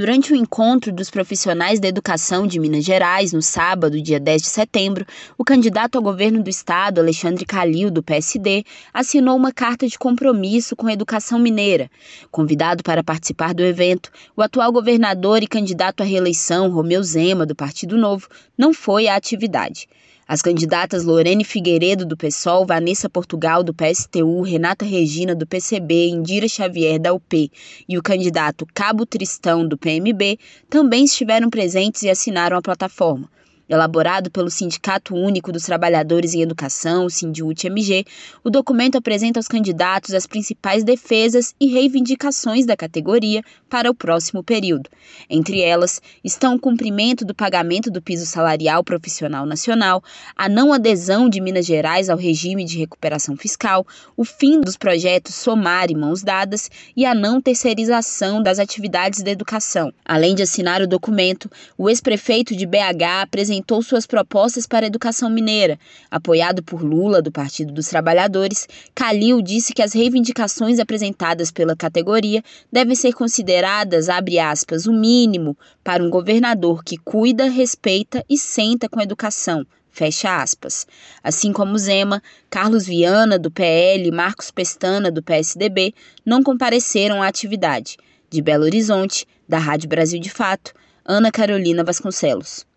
Durante o encontro dos profissionais da educação de Minas Gerais, no sábado, dia 10 de setembro, o candidato ao governo do estado, Alexandre Calil, do PSD, assinou uma carta de compromisso com a educação mineira. Convidado para participar do evento, o atual governador e candidato à reeleição, Romeu Zema, do Partido Novo, não foi à atividade. As candidatas Lorene Figueiredo, do PSOL, Vanessa Portugal, do PSTU, Renata Regina, do PCB, Indira Xavier, da UP e o candidato Cabo Tristão, do PMB, também estiveram presentes e assinaram a plataforma. Elaborado pelo Sindicato Único dos Trabalhadores em Educação, o SINDIUT-MG, o documento apresenta aos candidatos as principais defesas e reivindicações da categoria para o próximo período. Entre elas estão o cumprimento do pagamento do piso salarial profissional nacional, a não adesão de Minas Gerais ao regime de recuperação fiscal, o fim dos projetos Somar e Mãos Dadas e a não terceirização das atividades da educação. Além de assinar o documento, o ex-prefeito de BH apresentou apresentou suas propostas para a educação mineira. Apoiado por Lula, do Partido dos Trabalhadores, Calil disse que as reivindicações apresentadas pela categoria devem ser consideradas, abre aspas, o mínimo para um governador que cuida, respeita e senta com a educação. Fecha aspas. Assim como Zema, Carlos Viana, do PL e Marcos Pestana, do PSDB, não compareceram à atividade. De Belo Horizonte, da Rádio Brasil de Fato, Ana Carolina Vasconcelos.